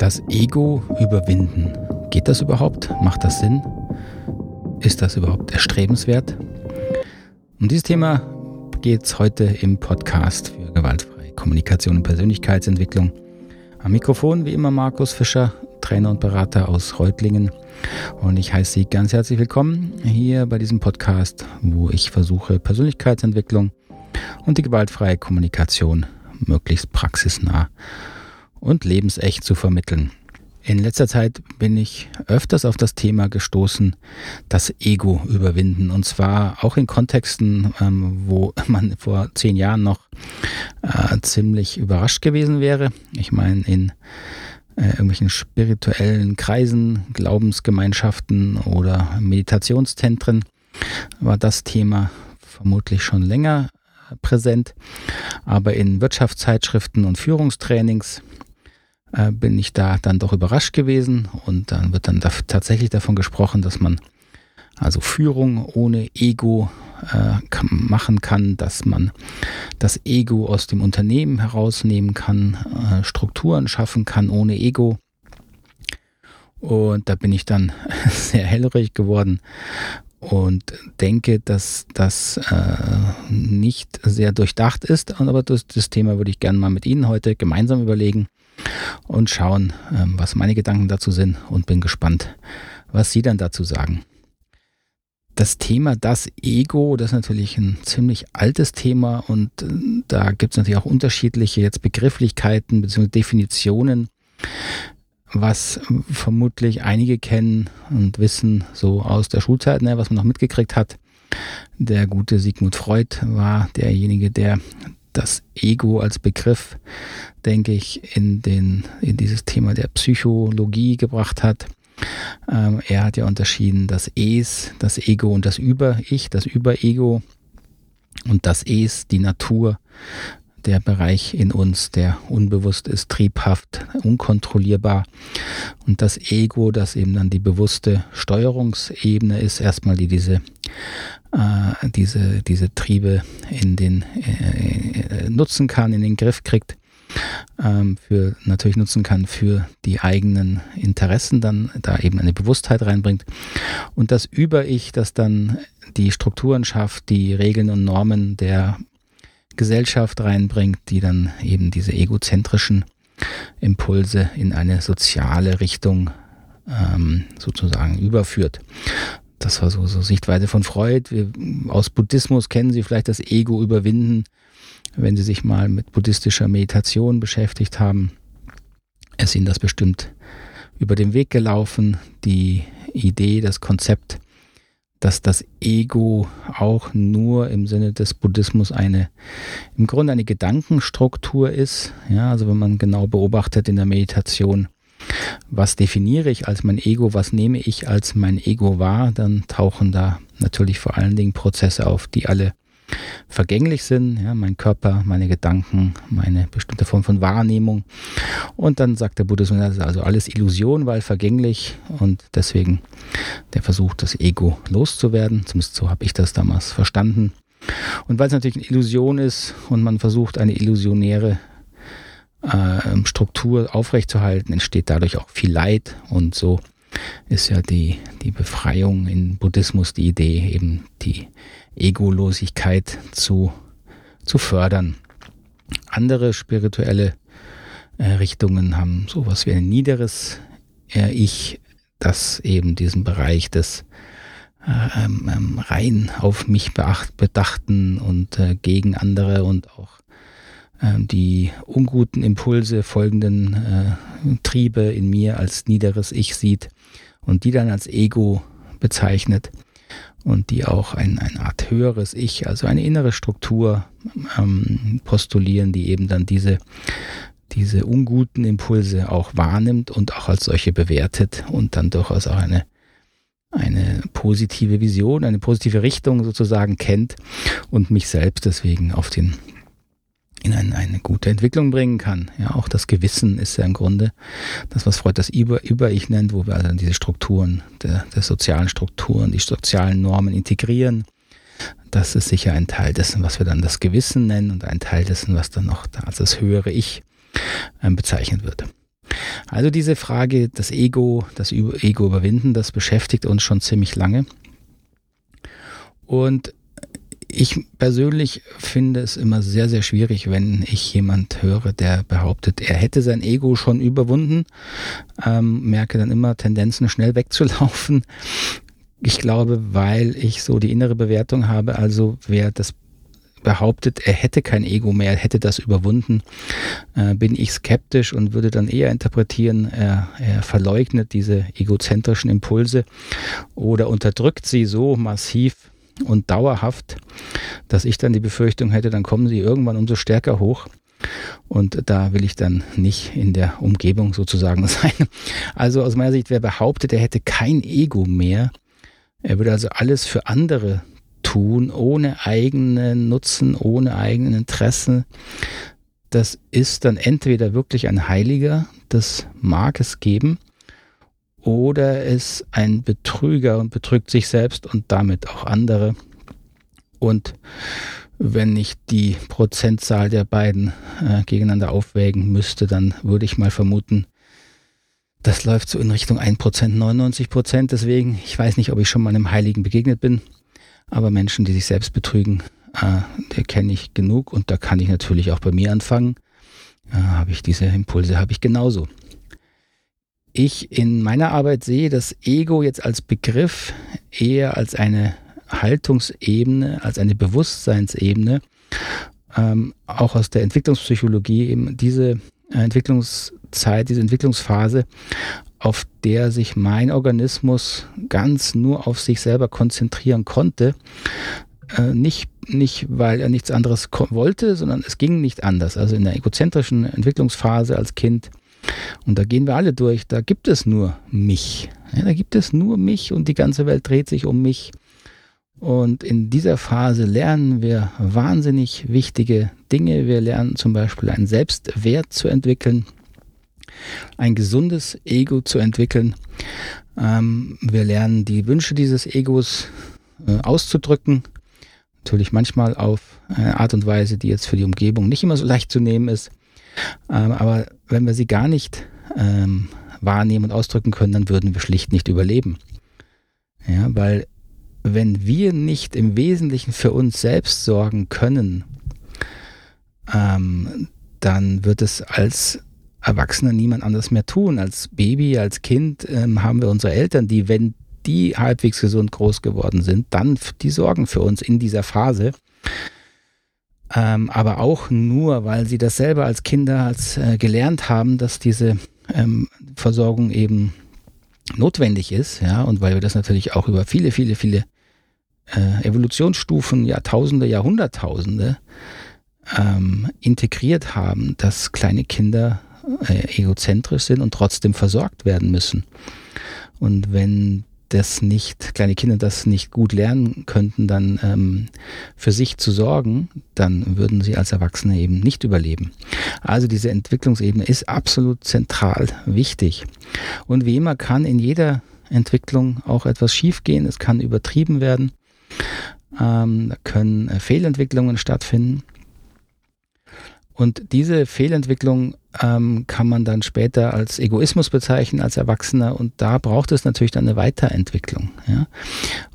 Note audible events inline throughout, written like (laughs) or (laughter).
Das Ego überwinden. Geht das überhaupt? Macht das Sinn? Ist das überhaupt erstrebenswert? Um dieses Thema geht es heute im Podcast für gewaltfreie Kommunikation und Persönlichkeitsentwicklung. Am Mikrofon wie immer Markus Fischer, Trainer und Berater aus Reutlingen. Und ich heiße Sie ganz herzlich willkommen hier bei diesem Podcast, wo ich versuche, Persönlichkeitsentwicklung und die gewaltfreie Kommunikation möglichst praxisnah und lebensecht zu vermitteln. In letzter Zeit bin ich öfters auf das Thema gestoßen, das Ego überwinden. Und zwar auch in Kontexten, ähm, wo (laughs) man vor zehn Jahren noch äh, ziemlich überrascht gewesen wäre. Ich meine, in äh, irgendwelchen spirituellen Kreisen, Glaubensgemeinschaften oder Meditationszentren war das Thema vermutlich schon länger äh, präsent. Aber in Wirtschaftszeitschriften und Führungstrainings äh, bin ich da dann doch überrascht gewesen und dann wird dann da tatsächlich davon gesprochen, dass man also Führung ohne Ego äh, machen kann, dass man das Ego aus dem Unternehmen herausnehmen kann, äh, Strukturen schaffen kann ohne Ego. Und da bin ich dann (laughs) sehr hellrig geworden und denke, dass das äh, nicht sehr durchdacht ist. Aber das, das Thema würde ich gerne mal mit Ihnen heute gemeinsam überlegen und schauen, ähm, was meine Gedanken dazu sind und bin gespannt, was Sie dann dazu sagen. Das Thema das Ego, das ist natürlich ein ziemlich altes Thema und äh, da gibt es natürlich auch unterschiedliche jetzt Begrifflichkeiten bzw. Definitionen, was vermutlich einige kennen und wissen so aus der Schulzeit, ne, was man noch mitgekriegt hat. Der gute Sigmund Freud war derjenige, der das Ego als Begriff, denke ich, in, den, in dieses Thema der Psychologie gebracht hat. Ähm, er hat ja unterschieden das Es, das Ego und das Über-Ich, das Über-Ego und das Es, die Natur, der Bereich in uns, der unbewusst ist, triebhaft, unkontrollierbar. Und das Ego, das eben dann die bewusste Steuerungsebene ist, erstmal die diese äh, diese, diese Triebe in den äh, nutzen kann, in den Griff kriegt, ähm, für natürlich nutzen kann für die eigenen Interessen, dann da eben eine Bewusstheit reinbringt. Und das Über-Ich, das dann die Strukturen schafft, die Regeln und Normen der Gesellschaft reinbringt, die dann eben diese egozentrischen Impulse in eine soziale Richtung ähm, sozusagen überführt das war so, so Sichtweise von Freud. Wir, aus Buddhismus kennen Sie vielleicht das Ego überwinden, wenn Sie sich mal mit buddhistischer Meditation beschäftigt haben. Ist Ihnen das bestimmt über den Weg gelaufen. Die Idee, das Konzept, dass das Ego auch nur im Sinne des Buddhismus eine, im Grunde eine Gedankenstruktur ist. Ja, also wenn man genau beobachtet in der Meditation, was definiere ich als mein Ego, was nehme ich als mein Ego wahr, dann tauchen da natürlich vor allen Dingen Prozesse auf, die alle vergänglich sind, ja, mein Körper, meine Gedanken, meine bestimmte Form von Wahrnehmung. Und dann sagt der Buddhismus, das ist also alles Illusion, weil vergänglich und deswegen der Versuch, das Ego loszuwerden. Zumindest so habe ich das damals verstanden. Und weil es natürlich eine Illusion ist und man versucht, eine illusionäre äh, Struktur aufrechtzuerhalten, entsteht dadurch auch viel Leid und so ist ja die, die Befreiung in Buddhismus die Idee, eben die Egolosigkeit zu, zu fördern. Andere spirituelle äh, Richtungen haben sowas wie ein niederes äh, Ich, das eben diesen Bereich des äh, ähm, ähm rein auf mich beacht, bedachten und äh, gegen andere und auch ähm, die unguten Impulse folgenden äh, Triebe in mir als niederes Ich sieht und die dann als Ego bezeichnet und die auch ein, eine Art höheres Ich, also eine innere Struktur ähm, postulieren, die eben dann diese, diese unguten Impulse auch wahrnimmt und auch als solche bewertet und dann durchaus auch eine, eine positive Vision, eine positive Richtung sozusagen kennt und mich selbst deswegen auf den in eine, eine gute Entwicklung bringen kann. Ja, auch das Gewissen ist ja im Grunde das, was Freud das Über-Ich nennt, wo wir also diese Strukturen, der, der sozialen Strukturen, die sozialen Normen integrieren. Das ist sicher ein Teil dessen, was wir dann das Gewissen nennen und ein Teil dessen, was dann noch als das höhere Ich ähm, bezeichnet wird. Also diese Frage, das Ego, das Ego überwinden, das beschäftigt uns schon ziemlich lange. Und ich persönlich finde es immer sehr, sehr schwierig, wenn ich jemand höre, der behauptet, er hätte sein Ego schon überwunden. Ähm, merke dann immer Tendenzen, schnell wegzulaufen. Ich glaube, weil ich so die innere Bewertung habe, also wer das behauptet, er hätte kein Ego mehr, hätte das überwunden, äh, bin ich skeptisch und würde dann eher interpretieren, er, er verleugnet diese egozentrischen Impulse oder unterdrückt sie so massiv, und dauerhaft, dass ich dann die Befürchtung hätte, dann kommen sie irgendwann umso stärker hoch. Und da will ich dann nicht in der Umgebung sozusagen (laughs) sein. Also aus meiner Sicht, wer behauptet, er hätte kein Ego mehr, er würde also alles für andere tun, ohne eigenen Nutzen, ohne eigenen Interessen, das ist dann entweder wirklich ein Heiliger, das mag es geben, oder ist ein Betrüger und betrügt sich selbst und damit auch andere. Und wenn ich die Prozentzahl der beiden äh, gegeneinander aufwägen müsste, dann würde ich mal vermuten, das läuft so in Richtung 1%, 99%. Deswegen, ich weiß nicht, ob ich schon mal einem Heiligen begegnet bin, aber Menschen, die sich selbst betrügen, äh, der kenne ich genug und da kann ich natürlich auch bei mir anfangen. Äh, habe ich diese Impulse, habe ich genauso ich in meiner Arbeit sehe das Ego jetzt als Begriff eher als eine Haltungsebene, als eine Bewusstseinsebene, ähm, auch aus der Entwicklungspsychologie, eben diese Entwicklungszeit, diese Entwicklungsphase, auf der sich mein Organismus ganz nur auf sich selber konzentrieren konnte. Äh, nicht, nicht, weil er nichts anderes wollte, sondern es ging nicht anders. Also in der egozentrischen Entwicklungsphase als Kind und da gehen wir alle durch. Da gibt es nur mich. Ja, da gibt es nur mich und die ganze Welt dreht sich um mich. Und in dieser Phase lernen wir wahnsinnig wichtige Dinge. Wir lernen zum Beispiel einen Selbstwert zu entwickeln, ein gesundes Ego zu entwickeln. Ähm, wir lernen die Wünsche dieses Egos äh, auszudrücken. Natürlich manchmal auf eine Art und Weise, die jetzt für die Umgebung nicht immer so leicht zu nehmen ist. Ähm, aber wenn wir sie gar nicht ähm, wahrnehmen und ausdrücken können, dann würden wir schlicht nicht überleben. Ja, weil wenn wir nicht im Wesentlichen für uns selbst sorgen können, ähm, dann wird es als Erwachsener niemand anders mehr tun. Als Baby, als Kind ähm, haben wir unsere Eltern, die, wenn die halbwegs gesund groß geworden sind, dann die sorgen für uns in dieser Phase ähm, aber auch nur, weil sie das selber als Kinder als, äh, gelernt haben, dass diese ähm, Versorgung eben notwendig ist, ja, und weil wir das natürlich auch über viele, viele, viele äh, Evolutionsstufen, Jahrtausende, Jahrhunderttausende ähm, integriert haben, dass kleine Kinder äh, egozentrisch sind und trotzdem versorgt werden müssen. Und wenn das nicht, kleine Kinder das nicht gut lernen könnten, dann ähm, für sich zu sorgen, dann würden sie als Erwachsene eben nicht überleben. Also diese Entwicklungsebene ist absolut zentral wichtig. Und wie immer kann in jeder Entwicklung auch etwas schiefgehen, es kann übertrieben werden, ähm, da können äh, Fehlentwicklungen stattfinden. Und diese Fehlentwicklung ähm, kann man dann später als Egoismus bezeichnen, als Erwachsener. Und da braucht es natürlich dann eine Weiterentwicklung. Ja?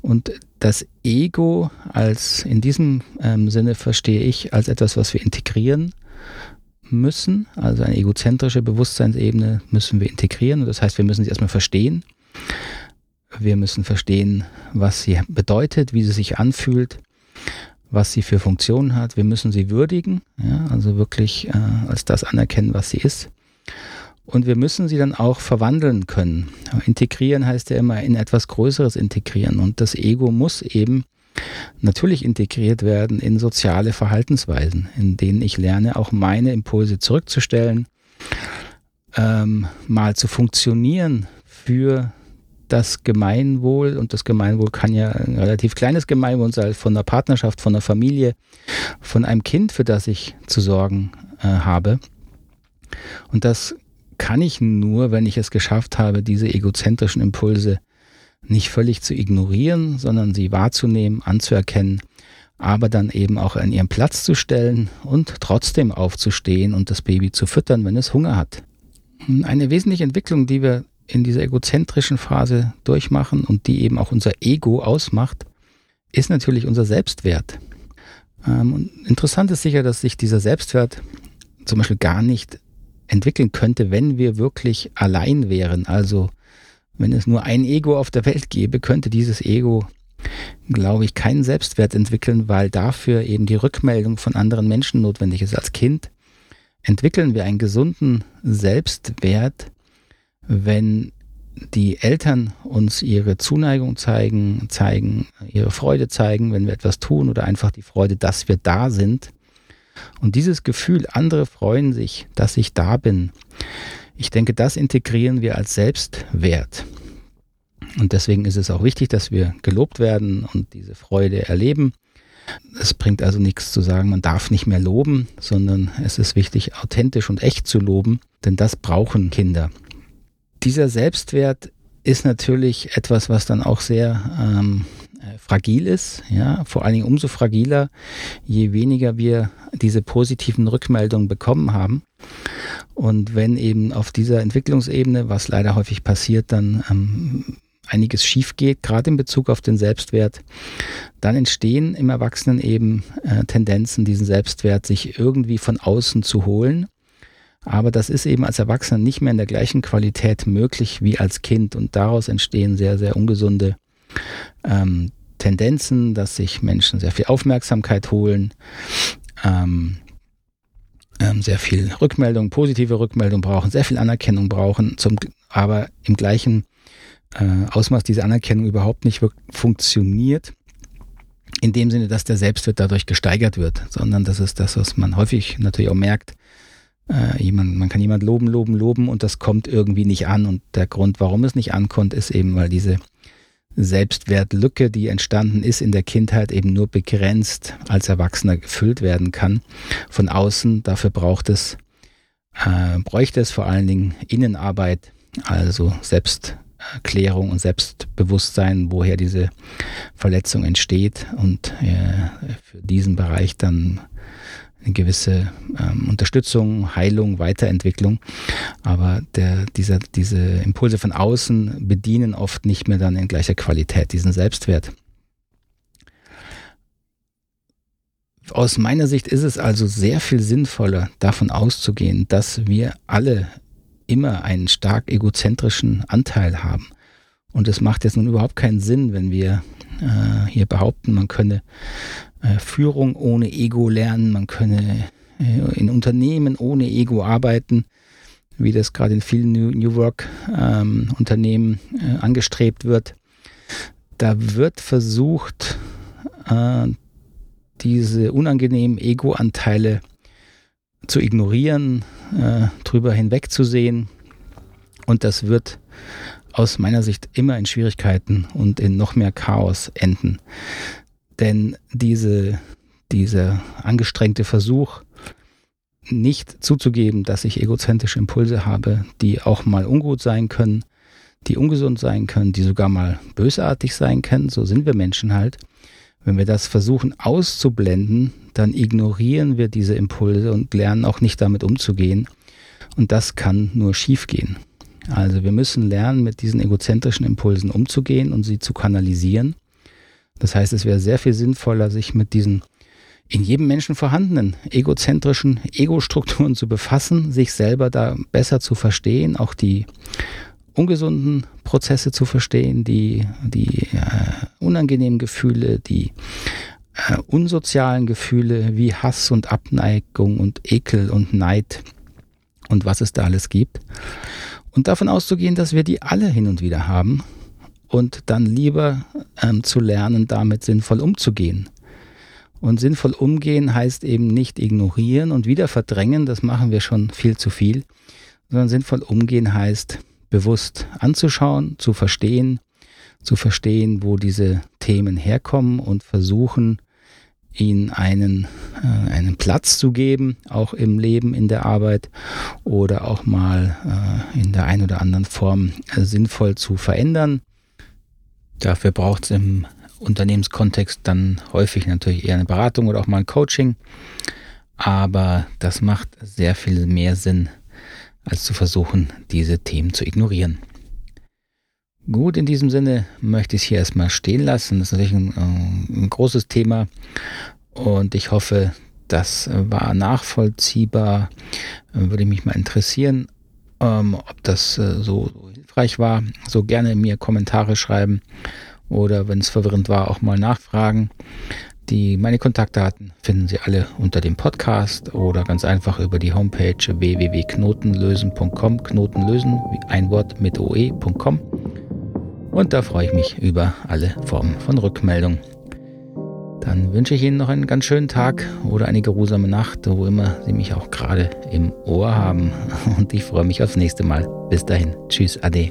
Und das Ego als, in diesem ähm, Sinne verstehe ich, als etwas, was wir integrieren müssen. Also eine egozentrische Bewusstseinsebene müssen wir integrieren. Und das heißt, wir müssen sie erstmal verstehen. Wir müssen verstehen, was sie bedeutet, wie sie sich anfühlt was sie für Funktionen hat. Wir müssen sie würdigen, ja, also wirklich äh, als das anerkennen, was sie ist. Und wir müssen sie dann auch verwandeln können. Integrieren heißt ja immer in etwas Größeres integrieren. Und das Ego muss eben natürlich integriert werden in soziale Verhaltensweisen, in denen ich lerne, auch meine Impulse zurückzustellen, ähm, mal zu funktionieren für das Gemeinwohl, und das Gemeinwohl kann ja ein relativ kleines Gemeinwohl sein, von einer Partnerschaft, von einer Familie, von einem Kind, für das ich zu sorgen äh, habe. Und das kann ich nur, wenn ich es geschafft habe, diese egozentrischen Impulse nicht völlig zu ignorieren, sondern sie wahrzunehmen, anzuerkennen, aber dann eben auch an ihren Platz zu stellen und trotzdem aufzustehen und das Baby zu füttern, wenn es Hunger hat. Eine wesentliche Entwicklung, die wir in dieser egozentrischen Phase durchmachen und die eben auch unser Ego ausmacht, ist natürlich unser Selbstwert. Ähm, und interessant ist sicher, dass sich dieser Selbstwert zum Beispiel gar nicht entwickeln könnte, wenn wir wirklich allein wären. Also wenn es nur ein Ego auf der Welt gäbe, könnte dieses Ego, glaube ich, keinen Selbstwert entwickeln, weil dafür eben die Rückmeldung von anderen Menschen notwendig ist. Als Kind entwickeln wir einen gesunden Selbstwert, wenn die Eltern uns ihre Zuneigung zeigen, zeigen, ihre Freude zeigen, wenn wir etwas tun oder einfach die Freude, dass wir da sind. Und dieses Gefühl, andere freuen sich, dass ich da bin, ich denke, das integrieren wir als Selbstwert. Und deswegen ist es auch wichtig, dass wir gelobt werden und diese Freude erleben. Es bringt also nichts zu sagen, man darf nicht mehr loben, sondern es ist wichtig, authentisch und echt zu loben, denn das brauchen Kinder. Dieser Selbstwert ist natürlich etwas, was dann auch sehr ähm, äh, fragil ist, ja, vor allen Dingen umso fragiler, je weniger wir diese positiven Rückmeldungen bekommen haben. Und wenn eben auf dieser Entwicklungsebene, was leider häufig passiert, dann ähm, einiges schief geht, gerade in Bezug auf den Selbstwert, dann entstehen im Erwachsenen eben äh, Tendenzen, diesen Selbstwert sich irgendwie von außen zu holen. Aber das ist eben als Erwachsener nicht mehr in der gleichen Qualität möglich wie als Kind und daraus entstehen sehr, sehr ungesunde ähm, Tendenzen, dass sich Menschen sehr viel Aufmerksamkeit holen, ähm, ähm, sehr viel Rückmeldung, positive Rückmeldung brauchen, sehr viel Anerkennung brauchen, zum, aber im gleichen äh, Ausmaß diese Anerkennung überhaupt nicht funktioniert. In dem Sinne, dass der Selbstwert dadurch gesteigert wird, sondern das ist das, was man häufig natürlich auch merkt. Äh, jemand, man kann jemand loben, loben, loben und das kommt irgendwie nicht an. Und der Grund, warum es nicht ankommt, ist eben, weil diese Selbstwertlücke, die entstanden ist in der Kindheit, eben nur begrenzt als Erwachsener gefüllt werden kann von außen. Dafür braucht es, äh, bräuchte es vor allen Dingen Innenarbeit, also Selbstklärung und Selbstbewusstsein, woher diese Verletzung entsteht und äh, für diesen Bereich dann eine gewisse ähm, Unterstützung, Heilung, Weiterentwicklung. Aber der, dieser, diese Impulse von außen bedienen oft nicht mehr dann in gleicher Qualität diesen Selbstwert. Aus meiner Sicht ist es also sehr viel sinnvoller, davon auszugehen, dass wir alle immer einen stark egozentrischen Anteil haben. Und es macht jetzt nun überhaupt keinen Sinn, wenn wir äh, hier behaupten, man könne äh, Führung ohne Ego lernen, man könne äh, in Unternehmen ohne Ego arbeiten, wie das gerade in vielen New, New Work ähm, Unternehmen äh, angestrebt wird. Da wird versucht, äh, diese unangenehmen Ego-Anteile zu ignorieren, äh, drüber hinwegzusehen. Und das wird aus meiner Sicht immer in Schwierigkeiten und in noch mehr Chaos enden. Denn diese, dieser angestrengte Versuch, nicht zuzugeben, dass ich egozentrische Impulse habe, die auch mal ungut sein können, die ungesund sein können, die sogar mal bösartig sein können, so sind wir Menschen halt. Wenn wir das versuchen auszublenden, dann ignorieren wir diese Impulse und lernen auch nicht damit umzugehen. Und das kann nur schiefgehen. Also wir müssen lernen, mit diesen egozentrischen Impulsen umzugehen und sie zu kanalisieren. Das heißt, es wäre sehr viel sinnvoller, sich mit diesen in jedem Menschen vorhandenen egozentrischen Ego-Strukturen zu befassen, sich selber da besser zu verstehen, auch die ungesunden Prozesse zu verstehen, die, die äh, unangenehmen Gefühle, die äh, unsozialen Gefühle wie Hass und Abneigung und Ekel und Neid und was es da alles gibt. Und davon auszugehen, dass wir die alle hin und wieder haben und dann lieber ähm, zu lernen, damit sinnvoll umzugehen. Und sinnvoll umgehen heißt eben nicht ignorieren und wieder verdrängen, das machen wir schon viel zu viel, sondern sinnvoll umgehen heißt bewusst anzuschauen, zu verstehen, zu verstehen, wo diese Themen herkommen und versuchen, ihnen einen, äh, einen Platz zu geben, auch im Leben, in der Arbeit oder auch mal äh, in der einen oder anderen Form äh, sinnvoll zu verändern. Dafür braucht es im Unternehmenskontext dann häufig natürlich eher eine Beratung oder auch mal ein Coaching. Aber das macht sehr viel mehr Sinn, als zu versuchen, diese Themen zu ignorieren. Gut, in diesem Sinne möchte ich es hier erstmal stehen lassen. Das ist natürlich ein, äh, ein großes Thema und ich hoffe, das war nachvollziehbar. Äh, würde mich mal interessieren, ähm, ob das äh, so, hilfreich war. So gerne mir Kommentare schreiben oder wenn es verwirrend war, auch mal nachfragen. Die, meine Kontaktdaten finden Sie alle unter dem Podcast oder ganz einfach über die Homepage www.knotenlösen.com. Knotenlösen, ein Wort mit oe.com. Und da freue ich mich über alle Formen von Rückmeldung. Dann wünsche ich Ihnen noch einen ganz schönen Tag oder eine geruhsame Nacht, wo immer Sie mich auch gerade im Ohr haben. Und ich freue mich aufs nächste Mal. Bis dahin. Tschüss, Ade.